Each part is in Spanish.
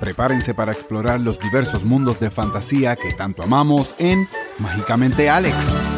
Prepárense para explorar los diversos mundos de fantasía que tanto amamos en Mágicamente Alex.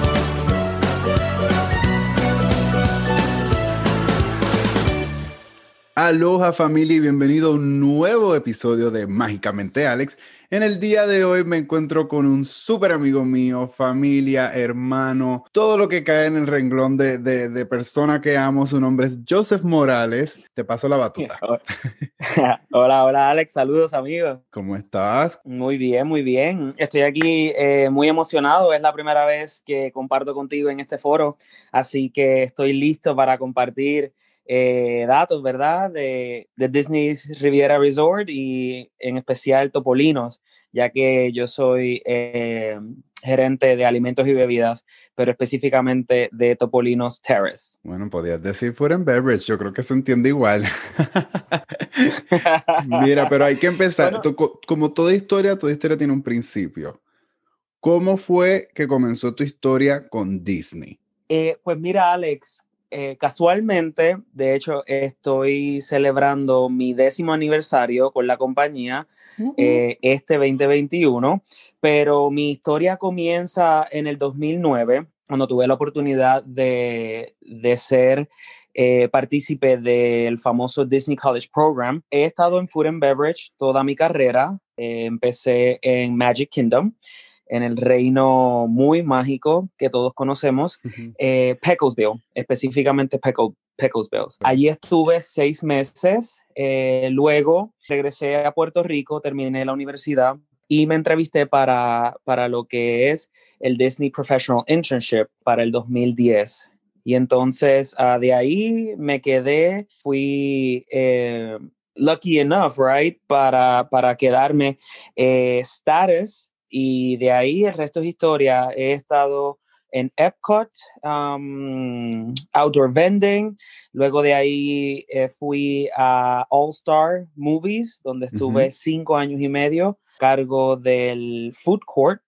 Aloha familia y bienvenido a un nuevo episodio de Mágicamente Alex. En el día de hoy me encuentro con un súper amigo mío, familia, hermano, todo lo que cae en el renglón de, de, persona que amo. Su nombre es Joseph Morales. Te paso la batuta. hola, hola Alex, saludos amigos. ¿Cómo estás? Muy bien, muy bien. Estoy aquí eh, muy emocionado. Es la primera vez que comparto contigo en este foro, así que estoy listo para compartir eh, datos, ¿verdad? De, de, Disney's Riviera Resort y en especial Topolinos, ya que yo soy eh, gerente de alimentos y bebidas, pero específicamente de Topolinos Terrace. Bueno, podías decir food and beverage, yo creo que se entiende igual. Mira, pero hay que empezar. como toda historia, toda historia tiene un principio. ¿Cómo fue que comenzó tu historia con Disney? Eh, pues mira, Alex, eh, casualmente, de hecho, estoy celebrando mi décimo aniversario con la compañía eh, este 2021, pero mi historia comienza en el 2009, cuando tuve la oportunidad de, de ser eh, partícipe del famoso Disney College Program. He estado en Food and Beverage toda mi carrera. empecé en Magic Kingdom en el reino muy mágico que todos conocemos, eh, Pecklesville, específicamente Peckle, Pecklesville. Allí estuve seis meses, eh, luego regresé a Puerto Rico, terminé la universidad y me entrevisté para, para lo que es el Disney Professional Internship para el 2010. Y entonces uh, de ahí me quedé, fui eh, lucky enough, right, para, para quedarme eh, status y de ahí el resto es historia. He estado en Epcot, um, Outdoor Vending. Luego de ahí eh, fui a All Star Movies, donde estuve cinco años y medio, cargo del Food Court.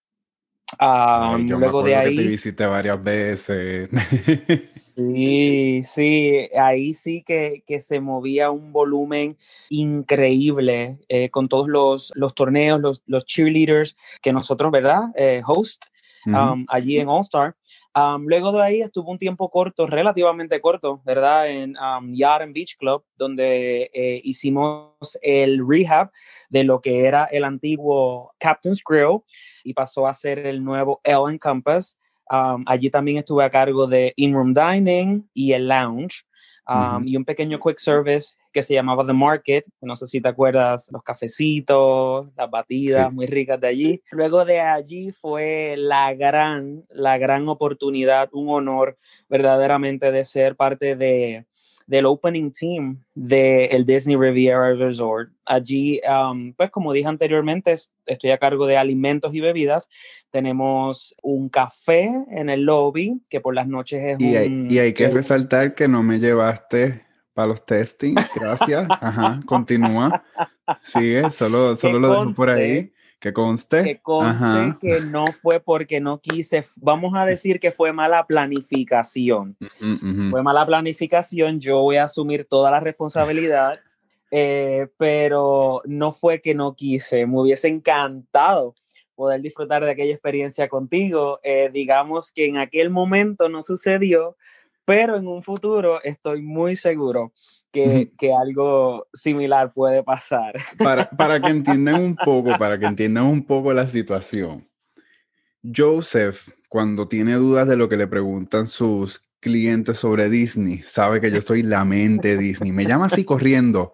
Um, luego de ahí. Que te visité varias veces. Sí, sí, ahí sí que, que se movía un volumen increíble eh, con todos los, los torneos, los, los, cheerleaders que nosotros, ¿verdad? Eh, host um, allí en All Star. Um, luego de ahí estuvo un tiempo corto, relativamente corto, ¿verdad? En um, and Beach Club, donde eh, hicimos el rehab de lo que era el antiguo Captain's Grill y pasó a ser el nuevo Ellen Campus. Um, allí también estuve a cargo de in-room dining y el lounge um, y un pequeño quick service que se llamaba The Market. No sé si te acuerdas, los cafecitos, las batidas muy ricas de allí. Luego de allí fue la gran, la gran oportunidad, un honor verdaderamente de ser parte de del opening team del Disney Riviera Resort. Allí, um, pues como dije anteriormente, estoy a cargo de alimentos y bebidas. Tenemos un café en el lobby, que por las noches es y un... Hay, y hay que resaltar que no me llevaste para los testings, gracias. Ajá, continúa. Sigue, solo, solo lo dejo por ahí. Que conste. Que conste que no fue porque no quise, vamos a decir que fue mala planificación. Fue mala planificación, yo voy a asumir toda la responsabilidad, eh, pero no fue que no quise, me hubiese encantado poder disfrutar de aquella experiencia contigo. Eh, digamos que en aquel momento no sucedió, pero en un futuro estoy muy seguro que, que, algo similar puede pasar. Para, para, que entiendan un poco, para que entiendan un poco la situación. Joseph, cuando tiene dudas de lo que le preguntan sus clientes sobre Disney, sabe que yo soy la mente Disney. Me llama así corriendo.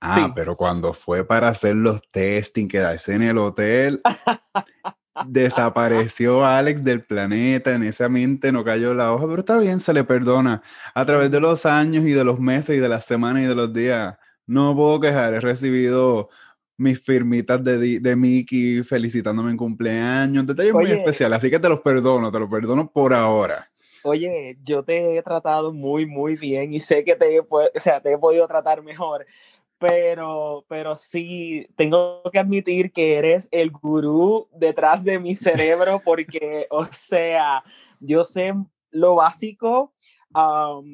Ah, pero cuando fue para hacer los testing, quedarse en el hotel, desapareció Alex del planeta, en esa mente no cayó la hoja, pero está bien, se le perdona. A través de los años y de los meses y de las semanas y de los días, no puedo quejar, he recibido mis firmitas de, de Mickey felicitándome en cumpleaños, detalles muy especiales, así que te los perdono, te los perdono por ahora. Oye, yo te he tratado muy, muy bien y sé que te, o sea, te he podido tratar mejor, pero, pero sí, tengo que admitir que eres el gurú detrás de mi cerebro porque, o sea, yo sé lo básico,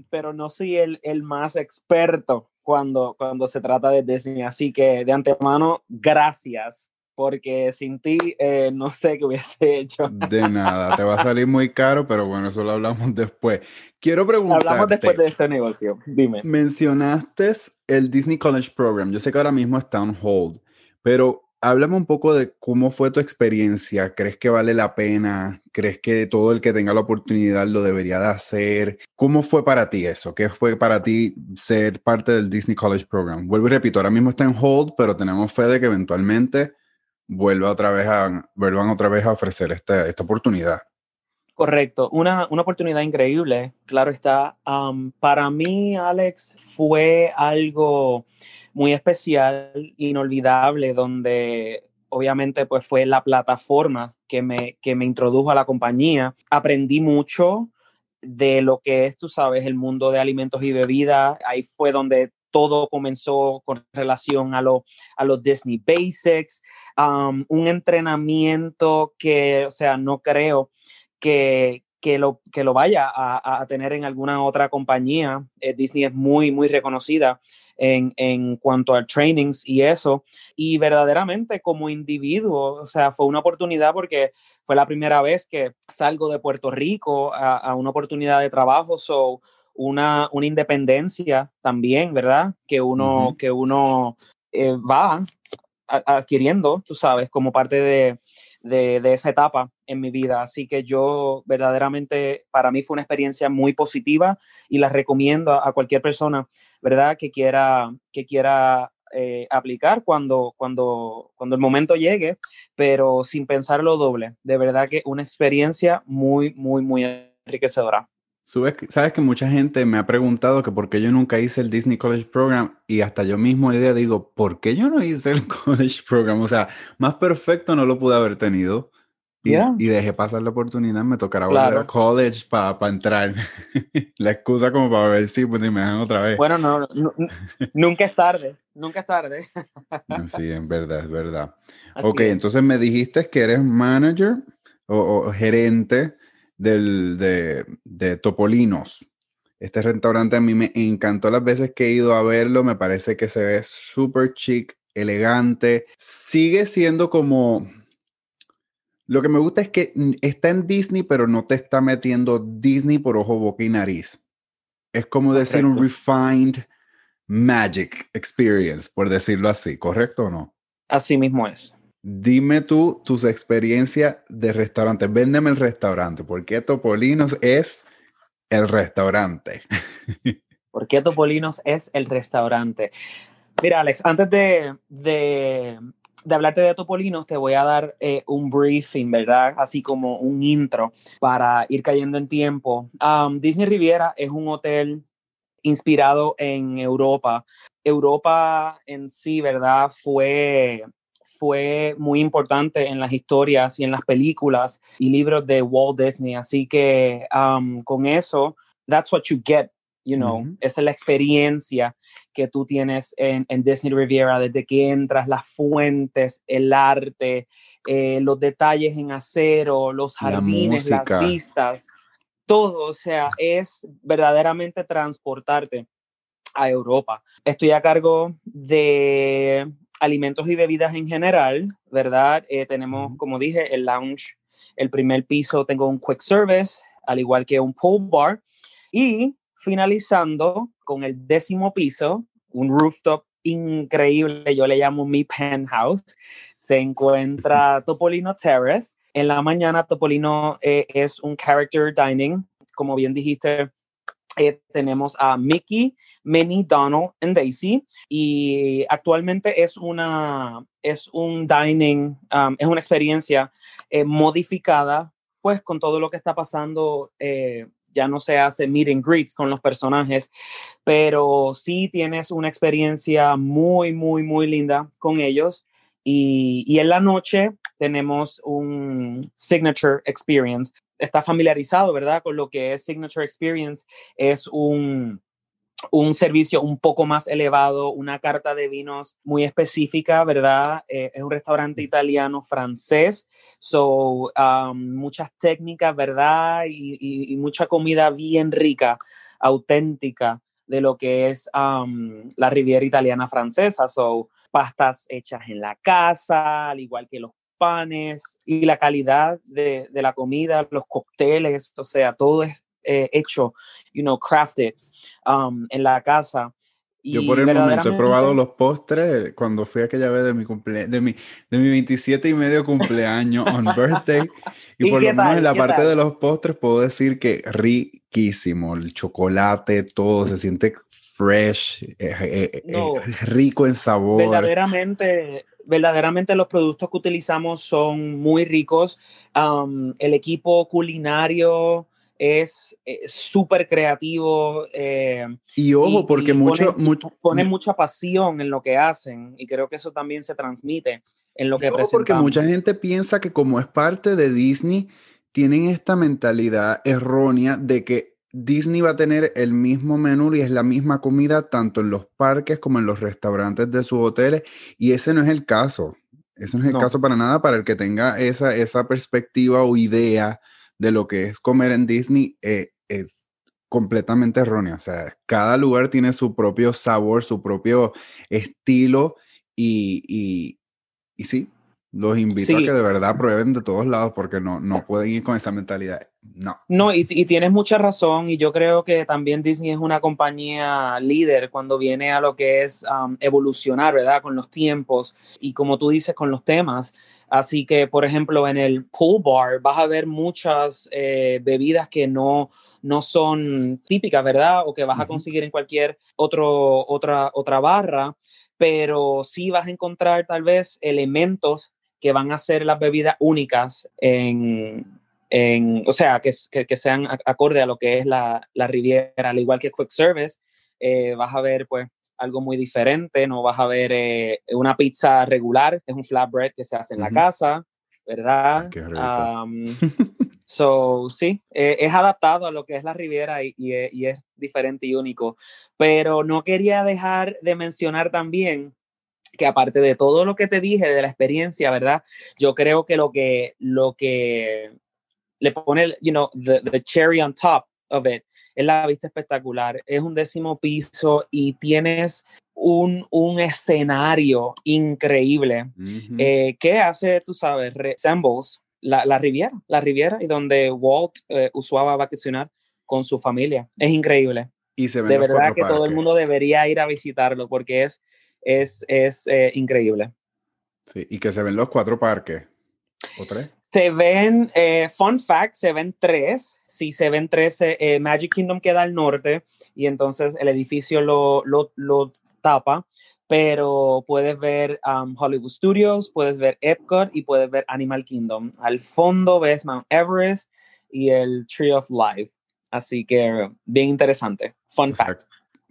pero no soy el, el, más experto. cuando, cuando se trata de Disney. Así que de antemano, gracias, porque sin ti eh, no sé qué hubiese hecho. De nada, te va a salir muy caro, pero bueno, eso lo hablamos después. Quiero preguntarte. Hablamos después de ese negocio, dime. Mencionaste el Disney College Program. Yo sé que ahora mismo está on hold, pero háblame un poco de cómo fue tu experiencia. ¿Crees que vale la pena? ¿Crees que todo el que tenga la oportunidad lo debería de hacer? ¿Cómo fue para ti eso? ¿Qué fue para ti ser parte del Disney College Program? Vuelvo y repito, ahora mismo está en hold, pero tenemos fe de que eventualmente vuelva otra vez a, vuelvan otra vez a ofrecer esta, esta oportunidad. Correcto, una, una, oportunidad increíble, claro está. para mí, Alex, fue algo muy especial, inolvidable, donde obviamente pues fue la plataforma que me, que me introdujo a la compañía. Aprendí mucho de lo que es, tú sabes, el mundo de alimentos y bebidas. Ahí fue donde todo comenzó con relación a, lo, a los Disney Basics, un entrenamiento que, o sea, no creo que, que lo, que lo vaya a, tener en alguna otra compañía. Eh, Disney es muy, muy reconocida en, en, cuanto a trainings y eso. Y verdaderamente como individuo, o sea, fue una oportunidad porque fue la primera vez que salgo de Puerto Rico a, a una oportunidad de trabajo. So, una, una independencia también, ¿verdad? Que uno, que uno eh, va adquiriendo, tú sabes, como parte de, de, esa etapa en mi vida. Así que yo verdaderamente, para mí fue una experiencia muy positiva y la recomiendo a, cualquier persona, ¿verdad? Que quiera, que quiera eh, aplicar cuando, cuando, cuando el momento llegue, pero sin pensarlo doble. De verdad que una experiencia muy, muy, muy enriquecedora. Sabes que mucha gente me ha preguntado que por qué yo nunca hice el Disney College Program y hasta yo mismo idea digo, ¿por qué yo no hice el College Program? O sea, más perfecto no lo pude haber tenido. Y, y dejé pasar la oportunidad, me tocará volver a college para entrar. la excusa como para ver si pues, me dejan otra vez. Bueno, no, nunca es tarde, nunca es tarde. sí, es verdad, es verdad. ok, entonces me dijiste que eres manager o gerente del, de, de Topolinos. Este restaurante a mí me encantó las veces que he ido a verlo, me parece que se ve súper chic, elegante, sigue siendo como... Lo que me gusta es que está en Disney, pero no te está metiendo Disney por ojo, boca y nariz. Es como decir un refined magic experience, por decirlo así, ¿correcto o no? Así mismo es. Dime tú tus experiencias de restaurante. Véndeme el restaurante. ¿Por qué Topolinos es el restaurante? ¿Por qué Topolinos es el restaurante? Mira, Alex, antes de, de, hablarte de Topolinos, te voy a dar eh, un briefing, ¿verdad? Así como un intro para ir cayendo en tiempo. Disney Riviera es un hotel inspirado en Europa. Europa en sí, ¿verdad? Fue fue muy importante en las historias y en las películas y libros de Walt Disney. Así que um, con eso, that's what you get, you know, esa es la experiencia que tú tienes en, Disney Riviera desde que entras, las fuentes, el arte, eh, los detalles en acero, los jardines, las vistas, todo, o sea, es verdaderamente transportarte a Europa. Estoy a cargo de alimentos y bebidas en general, ¿verdad? Eh, tenemos, como dije, el lounge, el primer piso, tengo un quick service, al igual que un pool bar. Y finalizando con el décimo piso, un rooftop increíble, yo le llamo mi penthouse, se encuentra Topolino Terrace. En la mañana Topolino eh, es un character dining, como bien dijiste, eh, tenemos a Mickey, Minnie, Donald y Daisy y actualmente es una es un dining um, es una experiencia eh, modificada pues con todo lo que está pasando eh, ya no se hace meet and greets con los personajes pero sí tienes una experiencia muy muy muy linda con ellos y, y en la noche tenemos un signature experience está familiarizado, ¿verdad? Con lo que es Signature Experience, es un, un servicio un poco más elevado, una carta de vinos muy específica, ¿verdad? Eh, es un restaurante italiano francés, so um, muchas técnicas, ¿verdad? Y, y, mucha comida bien rica, auténtica, de lo que es la Riviera Italiana Francesa, so pastas hechas en la casa, al igual que los panes y la calidad de, la comida, los cócteles, o sea, todo es eh, hecho, you know, crafted en la casa. Yo por el momento he probado los postres cuando fui aquella vez de mi cumple de mi, de mi 27 y medio cumpleaños on birthday. Y, por lo menos en la parte de los postres puedo decir que riquísimo. El chocolate, todo se siente fresh, eh, eh, eh, rico en sabor. Verdaderamente, verdaderamente los productos que utilizamos son muy ricos. el equipo culinario es súper creativo. Eh, y ojo, porque mucho, mucho, ponen mucha pasión en lo que hacen y creo que eso también se transmite en lo que ojo Porque mucha gente piensa que como es parte de Disney, tienen esta mentalidad errónea de que Disney va a tener el mismo menú y es la misma comida tanto en los parques como en los restaurantes de sus hoteles y ese no es el caso. Ese no es el caso para nada para el que tenga esa, esa perspectiva o idea de lo que es comer en Disney eh, es completamente errónea. O sea, cada lugar tiene su propio sabor, su propio estilo y, y, y sí, los invito a que de verdad prueben de todos lados porque no, no pueden ir con esa mentalidad. No. No, y, y, tienes mucha razón y yo creo que también Disney es una compañía líder cuando viene a lo que es um, evolucionar, ¿verdad? Con los tiempos y como tú dices, con los temas. Así que, por ejemplo, en el pool bar vas a ver muchas eh, bebidas que no, no son típicas, ¿verdad? O que vas a conseguir en cualquier otro, otra, otra barra pero sí vas a encontrar tal vez elementos que van a ser las bebidas únicas en, en o sea, que, que, sean acorde a lo que es la, la Riviera, al igual que Quick Service, eh, vas a ver pues algo muy diferente, no vas a ver eh, una pizza regular, es un flatbread que se hace en la casa, ¿verdad? Qué so, sí, eh, es adaptado a lo que es la Riviera y, y, y, es diferente y único, pero no quería dejar de mencionar también que aparte de todo lo que te dije de la experiencia, ¿verdad? Yo creo que lo que, lo que le pone, you know, the, cherry on top of it es la vista espectacular. Es un décimo piso y tienes un, un escenario increíble eh, que hace, tú sabes, resembles la, la, Riviera, la Riviera y donde Walt eh, usaba vacacionar con su familia. Es increíble. Y se de verdad que todo el mundo debería ir a visitarlo porque es es, es eh, increíble. Sí, y que se ven los cuatro parques. ¿O tres? Se ven, eh, fun fact, se ven tres. Sí, se ven tres. Eh, Magic Kingdom queda al norte y entonces el edificio lo, lo, lo tapa. Pero puedes ver um, Hollywood Studios, puedes ver Epcot y puedes ver Animal Kingdom. Al fondo ves Mount Everest y el Tree of Life. Así que bien interesante. Fun fact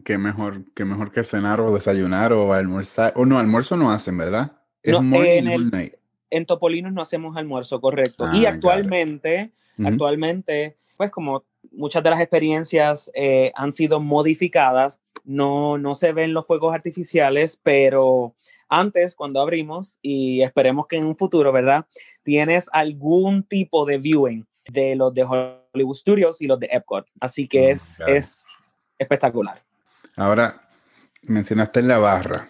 qué mejor, qué mejor que cenar o desayunar o almorzar. O no, almuerzo no hacen, ¿verdad? Es en, en Topolinos no hacemos almuerzo, correcto. y ah, actualmente, actualmente, pues como muchas de las experiencias eh, han sido modificadas, no, no se ven los fuegos artificiales, pero antes, cuando abrimos, y esperemos que en un futuro, ¿verdad? Tienes algún tipo de viewing de los de Hollywood Studios y los de Epcot. Así que mm, es, es espectacular. Ahora, mencionaste la barra.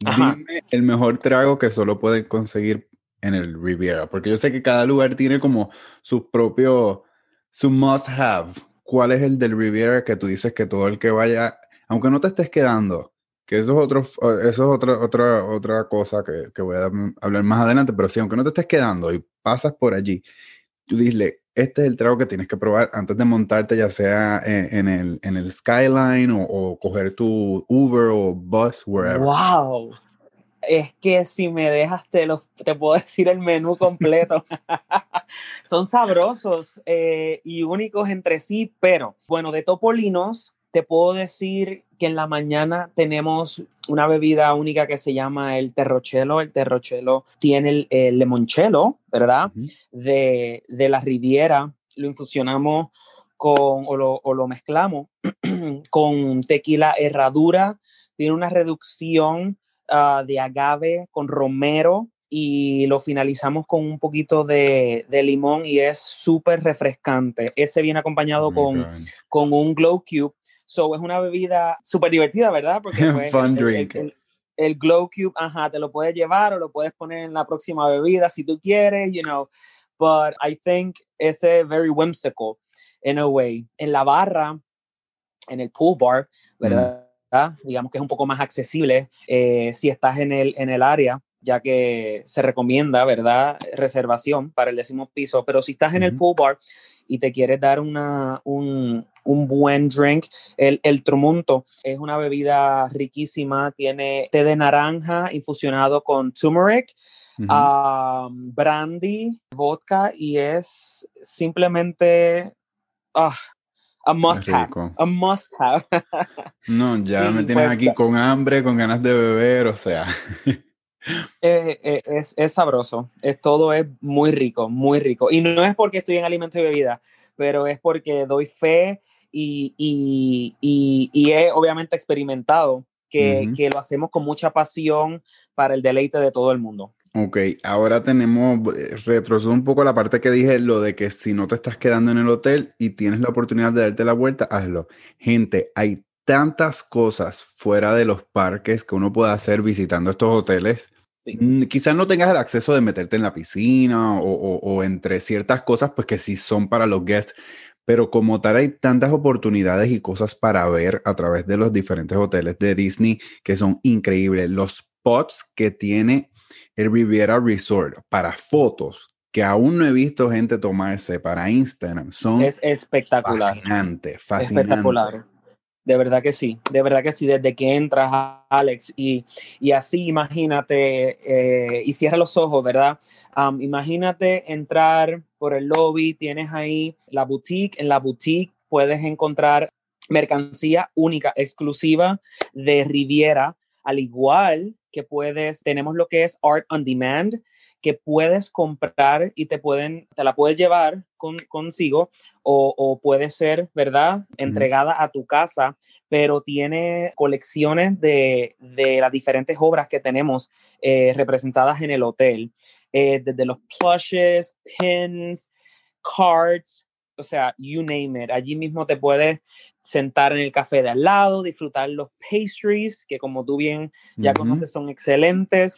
Dime el mejor trago que solo pueden conseguir en el Riviera, porque yo sé que cada lugar tiene como su propio, su must have. ¿Cuál es el del Riviera que tú dices que todo el que vaya, aunque no te estés quedando, que eso es, otro, eso es otra, otra, otra cosa que, que voy a hablar más adelante, pero sí, aunque no te estés quedando y pasas por allí, tú dile, este es el trago que tienes que probar antes de montarte, ya sea en, el, en el Skyline o, coger tu Uber o bus, wherever. ¡Wow! Es que si me dejas, te, te puedo decir el menú completo. Son sabrosos eh, y únicos entre sí, pero bueno, de Topolinos te puedo decir que en la mañana tenemos una bebida única que se llama el terrochelo. El terrochelo tiene el, limonchelo, ¿verdad? de, la Riviera. Lo infusionamos con, o lo, mezclamos con tequila herradura. Tiene una reducción ah, de agave con romero y lo finalizamos con un poquito de, limón y es súper refrescante. Ese viene acompañado con, con un glow cube So es una bebida súper divertida, ¿verdad? Porque pues, Fun el, drink. El, Glow Cube, ajá, te lo puedes llevar o lo puedes poner en la próxima bebida si tú quieres, you know. But I think it's very whimsical in a way. En la barra, en el pool bar, mm. ¿verdad? digamos que es un poco más accesible eh, si estás en el, en el área, ya que se recomienda, ¿verdad? Reservación para el décimo piso, pero si estás en el pool bar y te quieres dar una, un, un buen drink, el, el trumunto es una bebida riquísima, tiene té de naranja infusionado con turmeric, brandy, vodka y es simplemente... Ah, a must have. A must have. no, ya me tienes aquí con hambre, con ganas de beber, o sea. Eh, eh, es, es, sabroso. Es, todo es muy rico, muy rico. Y no es porque estoy en alimentos y bebida, pero es porque doy fe y, y, y, he obviamente experimentado que, que lo hacemos con mucha pasión para el deleite de todo el mundo. Ok, ahora tenemos, eh, retrocedo un poco la parte que dije, lo de que si no te estás quedando en el hotel y tienes la oportunidad de darte la vuelta, hazlo. Gente, hay tantas cosas fuera de los parques que uno puede hacer visitando estos hoteles. Mm, quizás no tengas el acceso de meterte en la piscina o, o, entre ciertas cosas, pues que sí son para los guests, pero como tal hay tantas oportunidades y cosas para ver a través de los diferentes hoteles de Disney que son increíbles. Los spots que tiene el Riviera Resort para fotos que aún no he visto gente tomarse para Instagram son es espectacular. Fascinante, fascinante. Espectacular. De verdad que sí, de verdad que sí, desde que entras, Alex, y, y así imagínate, eh, y cierra los ojos, ¿verdad? imagínate entrar por el lobby, tienes ahí la boutique, en la boutique puedes encontrar mercancía única, exclusiva de Riviera, al igual que puedes, tenemos lo que es Art on Demand, que puedes comprar y te pueden, te la puedes llevar con, consigo o, o, puede ser, ¿verdad? Entregada a tu casa, pero tiene colecciones de, de las diferentes obras que tenemos eh, representadas en el hotel, eh, desde los plushes, pins, cards, o sea, you name it. Allí mismo te puedes sentar en el café de al lado, disfrutar los pastries, que como tú bien ya conoces son excelentes.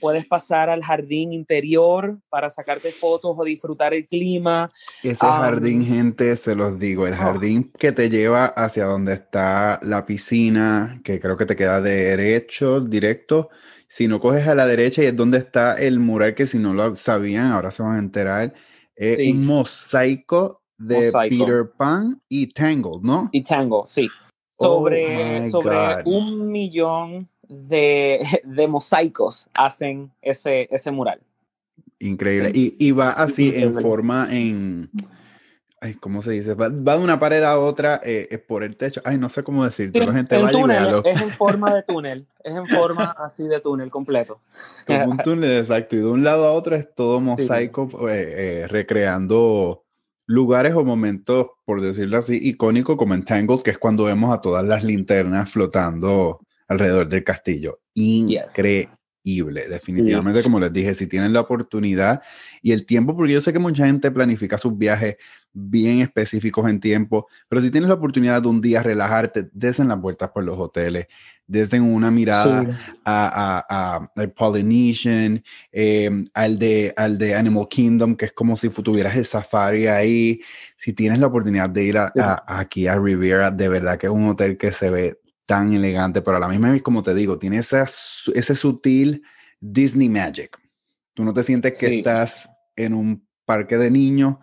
puedes pasar al jardín interior para sacarte fotos o disfrutar el clima. Ese jardín, gente, se los digo, el oh. jardín que te lleva hacia donde está la piscina, que creo que te queda derecho, directo. Si no coges a la derecha y es donde está el mural que si no lo sabían, ahora se van a enterar. Es un mosaico de Peter Pan y Tangled, ¿no? Y Tangled, sí. Oh sobre, sobre un millón de, de, mosaicos hacen ese, ese mural. Increíble. Y, y, va así en forma en... Ay, ¿Cómo se dice? Va, de una pared a otra eh, por el techo. Ay, no sé cómo decirte. La gente va túnel, Es en forma de túnel. Es en forma así de túnel completo. Como un túnel, exacto. Y de un lado a otro es todo mosaico eh, eh, recreando lugares o momentos, por decirlo así, icónicos como en Tangled, que es cuando vemos a todas las linternas flotando alrededor del castillo. Increíble. Definitivamente, como les dije, si tienen la oportunidad y el tiempo, porque yo sé que mucha gente planifica sus viajes bien específicos en tiempo, pero si tienes la oportunidad de un día relajarte, desen las vueltas por los hoteles, desen una mirada a, a, Polynesian, em, al, de, al de Animal Kingdom, que es como si tuvieras el safari ahí. Si tienes la oportunidad de ir aquí a Riviera, de verdad que es un hotel que se ve tan elegante, pero a la misma vez, como te digo, tiene ese sutil Disney Magic. Tú no te sientes que estás en un parque de niños,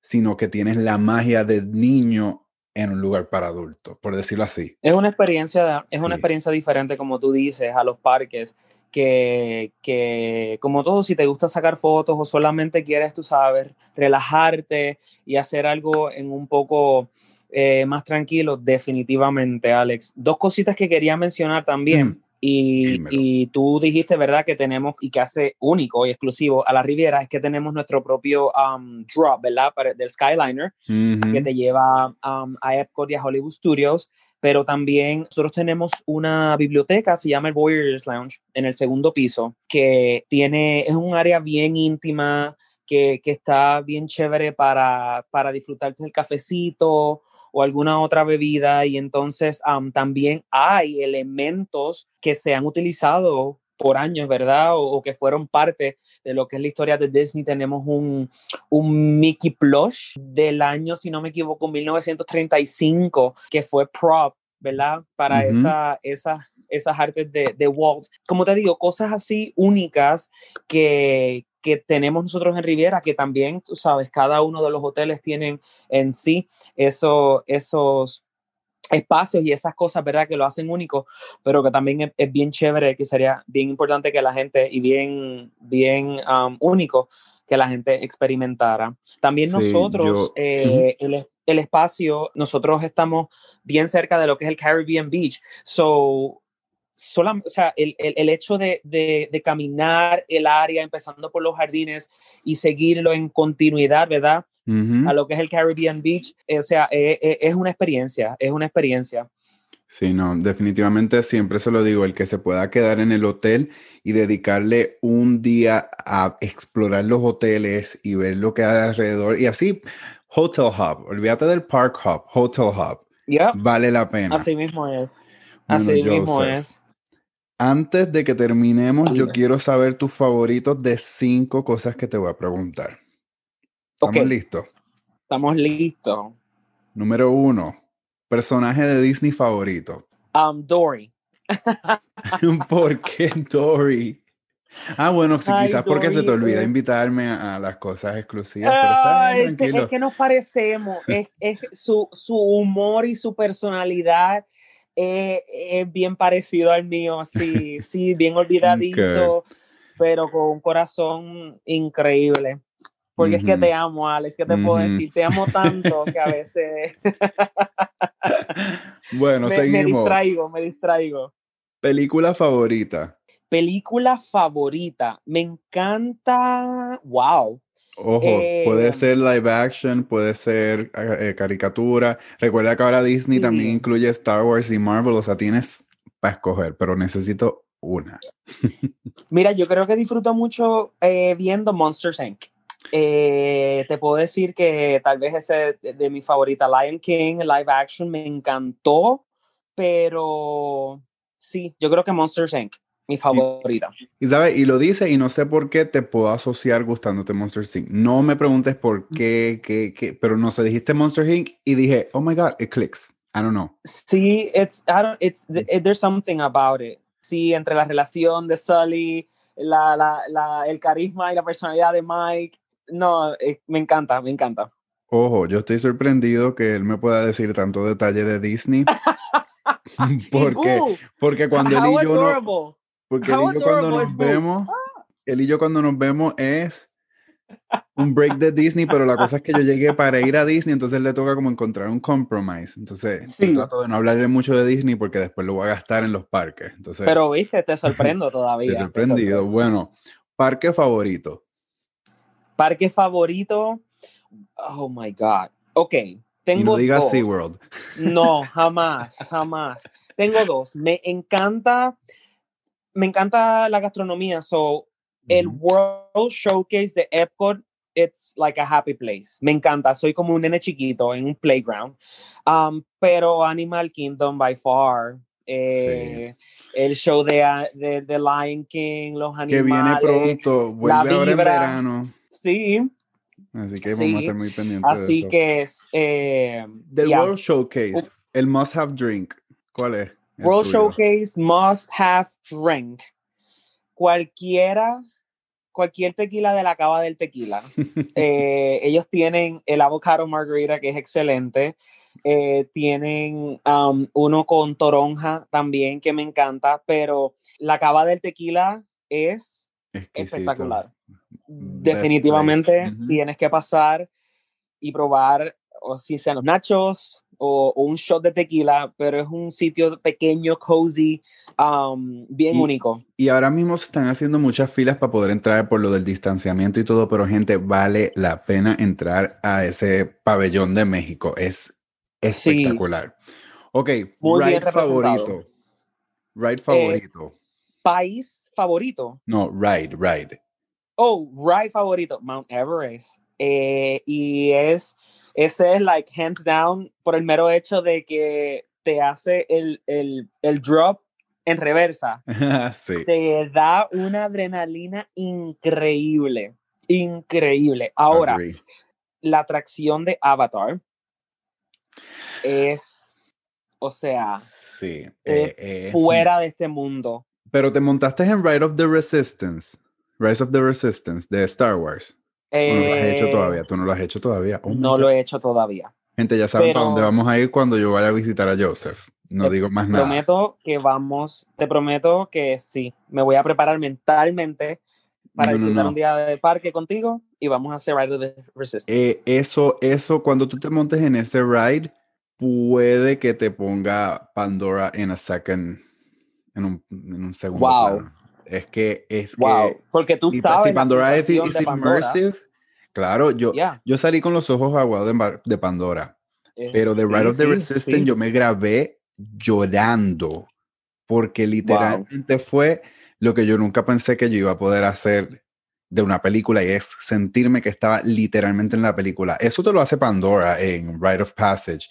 sino que tienes la magia de niño en un lugar para adultos, por decirlo así. Es una experiencia, es una experiencia diferente, como tú dices, a los parques, que, que, como todo, si te gusta sacar fotos o solamente quieres, tú sabes, relajarte y hacer algo en un poco eh, más tranquilo, definitivamente, Alex. Dos cositas que quería mencionar también. Y, y, tú dijiste, ¿verdad?, que tenemos y que hace único y exclusivo a la Riviera es que tenemos nuestro propio um, drop, ¿verdad?, Para, del Skyliner, que te lleva um, a Epcot y a Hollywood Studios. Pero también nosotros tenemos una biblioteca, se llama el Voyagers Lounge, en el segundo piso, que tiene, es un área bien íntima, que, que está bien chévere para, para disfrutar del cafecito o alguna otra bebida y entonces también hay elementos que se han utilizado por años, ¿verdad? O, que fueron parte de lo que es la historia de Disney. Tenemos un, un Mickey Plush del año, si no me equivoco, 1935, que fue prop, ¿verdad? Para esa, esa, esas artes de, de Walt. Como te digo, cosas así únicas que, que tenemos nosotros en Riviera, que también, tú sabes, cada uno de los hoteles tienen en sí eso, esos espacios y esas cosas, ¿verdad? Que lo hacen único, pero que también es, bien chévere, que sería bien importante que la gente, y bien, bien um, único, que la gente experimentara. También nosotros, eh, el, el, espacio, nosotros estamos bien cerca de lo que es el Caribbean Beach, so o sea, el, el, el hecho de, de, de, caminar el área, empezando por los jardines y seguirlo en continuidad, ¿verdad? A lo que es el Caribbean Beach, eh, o sea, eh, eh, es una experiencia, es una experiencia. Sí, no, definitivamente siempre se lo digo, el que se pueda quedar en el hotel y dedicarle un día a explorar los hoteles y ver lo que hay alrededor y así, Hotel Hub, olvídate del Park Hub, Hotel Hub, vale la pena. Así mismo es. Así mismo es. Antes de que terminemos, yo quiero saber tus favoritos de cinco cosas que te voy a preguntar. ¿Estamos listos? Estamos listos. Número uno, personaje de Disney favorito. Um, Dory. ¿Por qué Dory? Ah, bueno, quizás porque se te olvida invitarme a, las cosas exclusivas. pero es, que, es, que, nos parecemos. es, es su, su, humor y su personalidad es, bien parecido al mío, así, sí, bien olvidadizo, pero con un corazón increíble. Porque es que te amo, Alex, ¿qué te puedo decir? Te amo tanto que a veces... bueno, me, seguimos. Me distraigo, me distraigo. Película favorita. Película favorita. Me encanta... ¡Wow! Ojo, puede eh, ser live action, puede ser eh, caricatura. Recuerda que ahora Disney también incluye Star Wars y Marvel, o sea, tienes para escoger, pero necesito una. Mira, yo creo que disfruto mucho eh, viendo Monsters Inc. te puedo decir que tal vez ese de mi favorita, Lion King, live action, me encantó, pero sí, yo creo que Monsters Inc mi favorita. Y, sabes, y lo dice y no sé por qué te puedo asociar gustándote Monster Inc. No me preguntes por qué, qué, qué, pero no sé, dijiste Monster Inc. y dije, oh my god, it clicks. I don't know. Sí, it's, I don't, it's, there's something about it. Sí, entre la relación de Sully, la, la, la, el carisma y la personalidad de Mike. No, eh, me encanta, me encanta. Ojo, yo estoy sorprendido que él me pueda decir tanto detalle de Disney. porque, porque cuando él y yo no, porque él y yo cuando nos vemos, él y yo cuando nos vemos es un break de Disney, pero la cosa es que yo llegué para ir a Disney, entonces le toca como encontrar un compromise. Entonces, trato de no hablarle mucho de Disney porque después lo voy a gastar en los parques. Entonces, pero viste, te sorprendo todavía. Te sorprendido. Bueno, parque favorito. Parque favorito. Oh my God. Ok. Tengo y no digas SeaWorld. No, jamás, jamás. Tengo dos. Me encanta me encanta la gastronomía, so el World Showcase de Epcot, it's like a happy place. Me encanta, soy como un nene chiquito en un playground. Um, pero Animal Kingdom by far. Eh, el show de, de, Lion King, los animales. Que viene pronto, vuelve ahora en verano. Sí. Así que vamos a estar muy pendientes Así de eso. que es. Eh, Del World Showcase, el must have drink, ¿cuál es? World Showcase Must Have Drink. Cualquiera, cualquier tequila de la cava del tequila. Eh, ellos tienen el avocado margarita, que es excelente. Eh, tienen um, uno con toronja también, que me encanta, pero la cava del tequila es espectacular. Definitivamente tienes que pasar y probar, o si sean los nachos, o, un shot de tequila, pero es un sitio pequeño, cozy, um, bien único. Y ahora mismo se están haciendo muchas filas para poder entrar por lo del distanciamiento y todo, pero gente, vale la pena entrar a ese pabellón de México. Es espectacular. Ok, ride favorito. Ride eh, favorito. país favorito. No, ride, ride. Oh, ride favorito, Mount Everest. Eh, y es ese es like hands down por el mero hecho de que te hace el, el, el drop en reversa. sí. Te da una adrenalina increíble, increíble. Ahora, Agree. la atracción de Avatar es, o sea, Sí. es eh, eh, fuera de este mundo. Pero te montaste en Ride of the Resistance. Rise of the Resistance de Star Wars. ¿O no lo has hecho Eh, todavía? Tú no lo has hecho todavía. Oh no God. lo he hecho todavía. Gente, ya saben para dónde pero- vamos a ir cuando yo vaya a visitar a Joseph. No Te digo más nada. Prometo que vamos, te prometo que sí, me voy a preparar mentalmente para No, no, disfrutar no. un día de parque contigo y vamos a hacer Ride of the Resistance. Eh, eso, eso, cuando tú te montes en ese ride, puede que te ponga Pandora en a second, en un, en un segundo Wow. plano. Es que, es wow, que, porque tú y sabes si Pandora es, immersive, claro, yo, Yeah, yo salí con los ojos aguados de, de Pandora, eh, pero de sí, Ride of the sí, Resistance sí. yo me grabé llorando, porque literalmente fue lo que yo nunca pensé que yo iba a poder hacer de una película y es sentirme que estaba literalmente en la película. Eso te lo hace Pandora en Rite of Passage,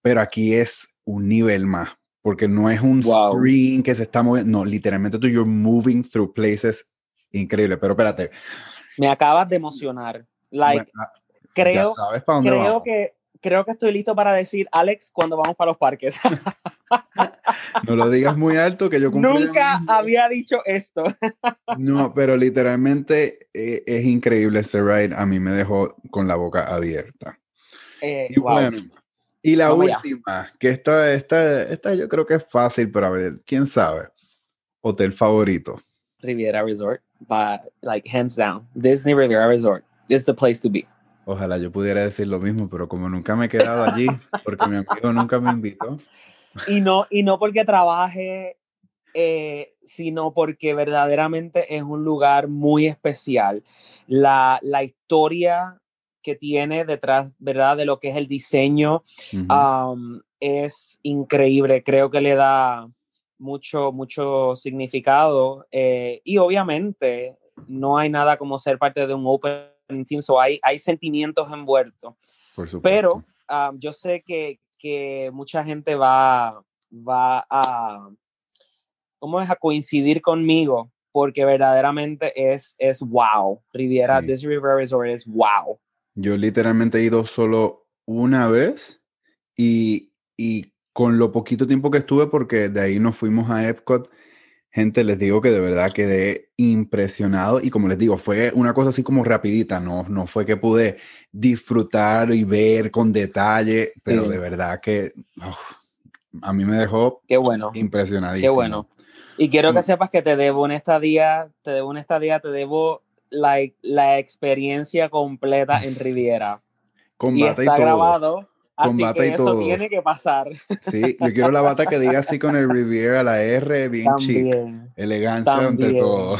pero aquí es un nivel más, porque no es un Wow. screen que se está moviendo, no, literalmente tú you're moving through places increíble, pero espérate, Me acabas de emocionar. Like, bueno, ah, creo, sabes para dónde creo vamos. que creo que estoy listo para decir Alex cuando vamos para los parques. No lo digas muy alto que yo Nunca había dicho esto. No, pero literalmente eh, es increíble ese ride. A mí me dejó con la boca abierta. Eh, Y wow. bueno, y la Vamos allá. última, que esta, esta, esta yo creo que es fácil, pero a ver, quién sabe. Hotel favorito. Riviera Resort, but like hands down, Disney Riviera Resort is the place to be. Ojalá yo pudiera decir lo mismo, pero como nunca me he quedado allí, porque mi amigo nunca me invitó. Y no, y no porque trabaje, eh, sino porque verdaderamente es un lugar muy especial. La, la historia que tiene detrás, ¿verdad? De lo que es el diseño Ujú. um, es increíble. Creo que le da mucho, mucho significado. eh, y obviamente no hay nada como ser parte de un Open Team, so hay, hay sentimientos envueltos. Por. Pero ah, yo sé que, que mucha gente va, va a, ¿cómo es? a coincidir conmigo porque verdaderamente es, es wow. Riviera, Sí. this Riviera Resort es wow. Yo literalmente he ido solo una vez y, y con lo poquito tiempo que estuve, porque de ahí nos fuimos a Epcot, gente, les digo que de verdad quedé impresionado y como les digo, fue una cosa así como rapidita, no, no fue que pude disfrutar y ver con detalle, pero Sí. de verdad que uf, a mí me dejó Qué bueno. impresionadísimo. Qué bueno. Y quiero que Mm. sepas que te debo una estadía, te debo una estadía, te debo like, la experiencia completa en Riviera. y Combate y, está todo. grabado, así que y eso todo. tiene que pasar. Sí, yo quiero la bata que diga así con el Riviera, la R, bien chic. También. Elegancia ante todo.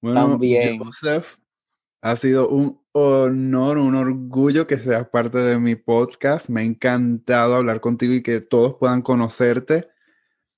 Bueno, También. Joseph, ha sido un honor, un orgullo que seas parte de mi podcast. Me ha encantado hablar contigo y que todos puedan conocerte.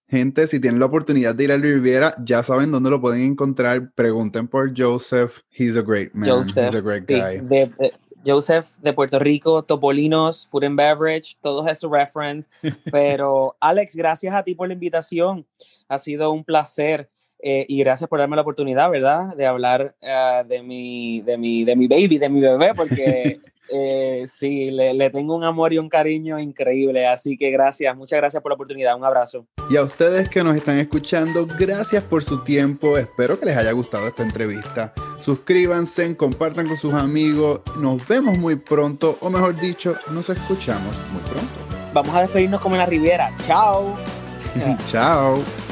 Gente, si tienen la oportunidad de ir al Riviera, ya saben dónde lo pueden encontrar. Pregunten por Joseph. He's a great man. Joseph, He's a great guy. de- de- Joseph de Puerto Rico, Topolinos, Food and Beverage, todos esos reference. Pero Alex, gracias a ti por la invitación. Ha sido un placer eh, y gracias por darme la oportunidad, ¿verdad? De hablar eh, de, mi, de, mi, de mi baby, de mi bebé, porque eh, sí, le, le tengo un amor y un cariño increíble. Así que gracias, muchas gracias por la oportunidad. Un abrazo. Y a ustedes que nos están escuchando, gracias por su tiempo. Espero que les haya gustado esta entrevista. Suscríbanse, compartan con sus amigos. Nos vemos muy pronto, o mejor dicho, nos escuchamos muy pronto. Vamos a despedirnos como en la Riviera. Chao. Chao.